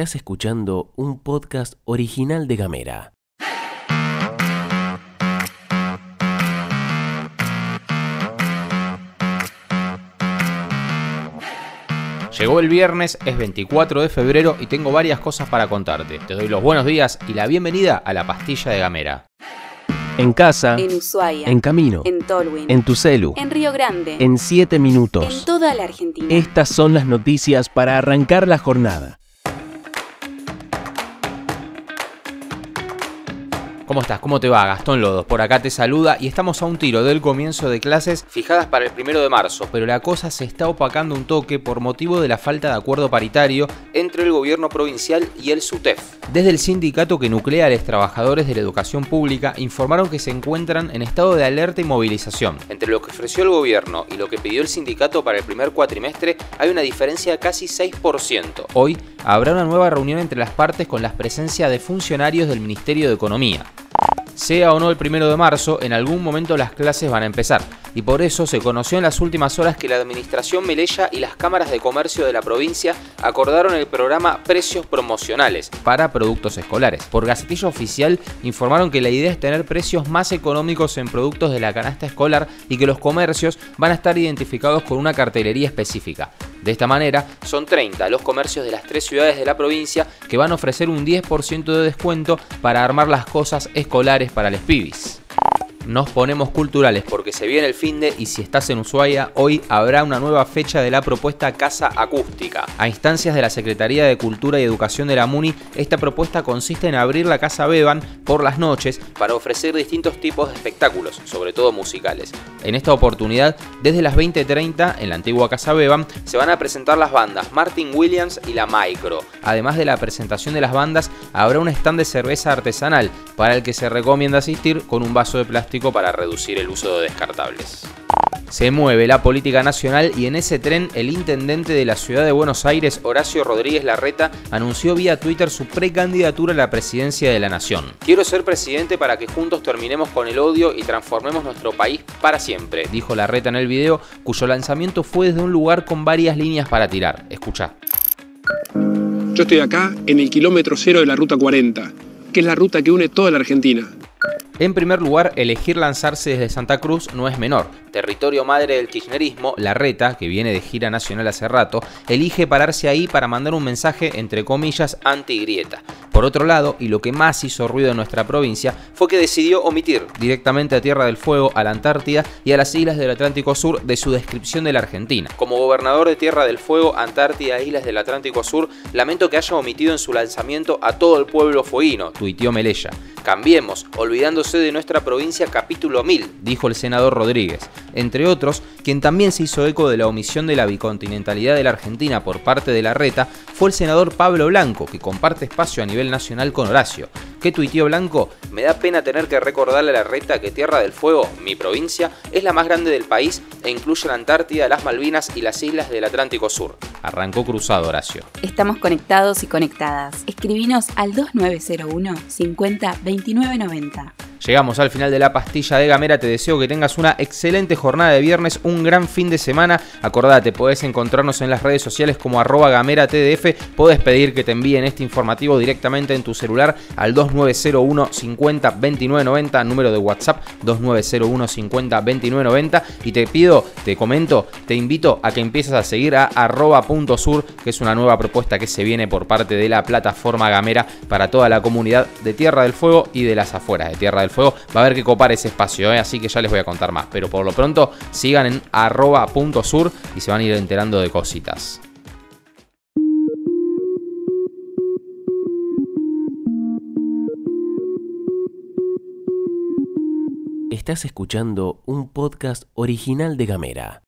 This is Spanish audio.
Estás escuchando un podcast original de Gamera. Llegó el viernes, es 24 de febrero y tengo varias cosas para contarte. Te doy los buenos días y la bienvenida a la pastilla de Gamera. En casa, En Ushuaia. en camino, En Tolwyn. en tu celu, En Río Grande. en 7 En minutos. toda la Argentina. Estas son las noticias para arrancar la jornada. ¿Cómo estás? ¿Cómo te va? Gastón Lodos, por acá te saluda y estamos a un tiro del comienzo de clases fijadas para el primero de marzo, pero la cosa se está opacando un toque por motivo de la falta de acuerdo paritario entre el gobierno provincial y el SUTEF. Desde el sindicato que nuclea a los trabajadores de la educación pública informaron que se encuentran en estado de alerta y movilización. Entre lo que ofreció el gobierno y lo que pidió el sindicato para el primer cuatrimestre hay una diferencia de casi 6%. Hoy habrá una nueva reunión entre las partes con la presencia de funcionarios del Ministerio de Economía. Sea o no el primero de marzo, en algún momento las clases van a empezar, y por eso se conoció en las últimas horas que la Administración Melella y las cámaras de comercio de la provincia acordaron el programa Precios Promocionales para productos escolares. Por Gacetilla Oficial informaron que la idea es tener precios más económicos en productos de la canasta escolar y que los comercios van a estar identificados con una cartelería específica. De esta manera, son 30 los comercios de las tres ciudades de la provincia que van a ofrecer un 10% de descuento para armar las cosas escolares para los pibis. Nos ponemos culturales porque se viene el fin de y si estás en Ushuaia, hoy habrá una nueva fecha de la propuesta Casa Acústica. A instancias de la Secretaría de Cultura y Educación de la MUNI, esta propuesta consiste en abrir la Casa Beban por las noches para ofrecer distintos tipos de espectáculos, sobre todo musicales. En esta oportunidad, desde las 20.30 en la antigua Casa Beban, se van a presentar las bandas Martin Williams y La Micro. Además de la presentación de las bandas, habrá un stand de cerveza artesanal para el que se recomienda asistir con un vaso de plástico para reducir el uso de descartables. Se mueve la política nacional y en ese tren el intendente de la ciudad de Buenos Aires, Horacio Rodríguez Larreta, anunció vía Twitter su precandidatura a la presidencia de la nación. Quiero ser presidente para que juntos terminemos con el odio y transformemos nuestro país para siempre, dijo Larreta en el video, cuyo lanzamiento fue desde un lugar con varias líneas para tirar. Escucha. Yo estoy acá en el kilómetro cero de la Ruta 40, que es la ruta que une toda la Argentina. En primer lugar, elegir lanzarse desde Santa Cruz no es menor. Territorio madre del kirchnerismo, Larreta, que viene de gira nacional hace rato, elige pararse ahí para mandar un mensaje, entre comillas, anti-grieta. Por otro lado, y lo que más hizo ruido en nuestra provincia, fue que decidió omitir directamente a Tierra del Fuego, a la Antártida y a las islas del Atlántico Sur de su descripción de la Argentina. Como gobernador de Tierra del Fuego, Antártida e islas del Atlántico Sur, lamento que haya omitido en su lanzamiento a todo el pueblo fueguino, tuiteó Melella. Cambiemos, olvidándose de nuestra provincia capítulo 1000, dijo el senador Rodríguez. Entre otros, quien también se hizo eco de la omisión de la bicontinentalidad de la Argentina por parte de la reta fue el senador Pablo Blanco, que comparte espacio a nivel nacional con Horacio. ¿Qué tuiteó Blanco? Me da pena tener que recordarle a la reta que Tierra del Fuego, mi provincia, es la más grande del país e incluye la Antártida, las Malvinas y las islas del Atlántico Sur. Arrancó cruzado Horacio. Estamos conectados y conectadas. Escribinos al 2901 50 29 90. Llegamos al final de la pastilla de Gamera, te deseo que tengas una excelente jornada de viernes, un gran fin de semana. Acordate, podés encontrarnos en las redes sociales como arroba gamera tdf, podés pedir que te envíen este informativo directamente en tu celular al 2901 50 29 90, número de WhatsApp 2901 50 29 90 y te pido, te comento, te invito a que empieces a seguir a arroba punto sur, que es una nueva propuesta que se viene por parte de la plataforma Gamera para toda la comunidad de Tierra del Fuego y de las afueras de Tierra Fuego. Va a haber que copar ese espacio, ¿eh? así que ya les voy a contar más. Pero por lo pronto sigan en arroba punto sur y se van a ir enterando de cositas. Estás escuchando un podcast original de Gamera.